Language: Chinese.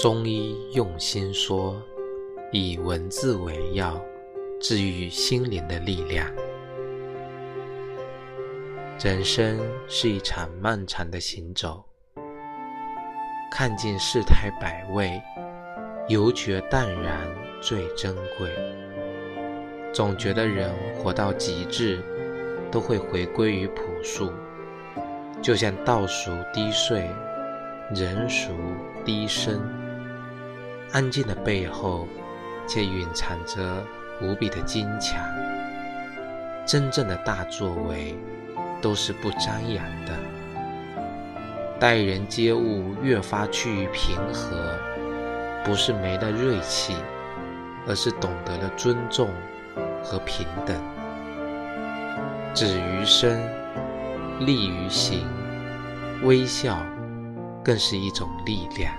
中医用心说，以文字为药，治愈心灵的力量。人生是一场漫长的行走，看尽世态百味，犹觉淡然最珍贵。总觉得人活到极致，都会回归于朴素，就像稻熟低穗，人熟低声。安静的背后，却蕴藏着无比的坚强。真正的大作为，都是不张扬的。待人接物越发趋于平和，不是没了锐气，而是懂得了尊重。和平等，止于身，立于行，微笑更是一种力量。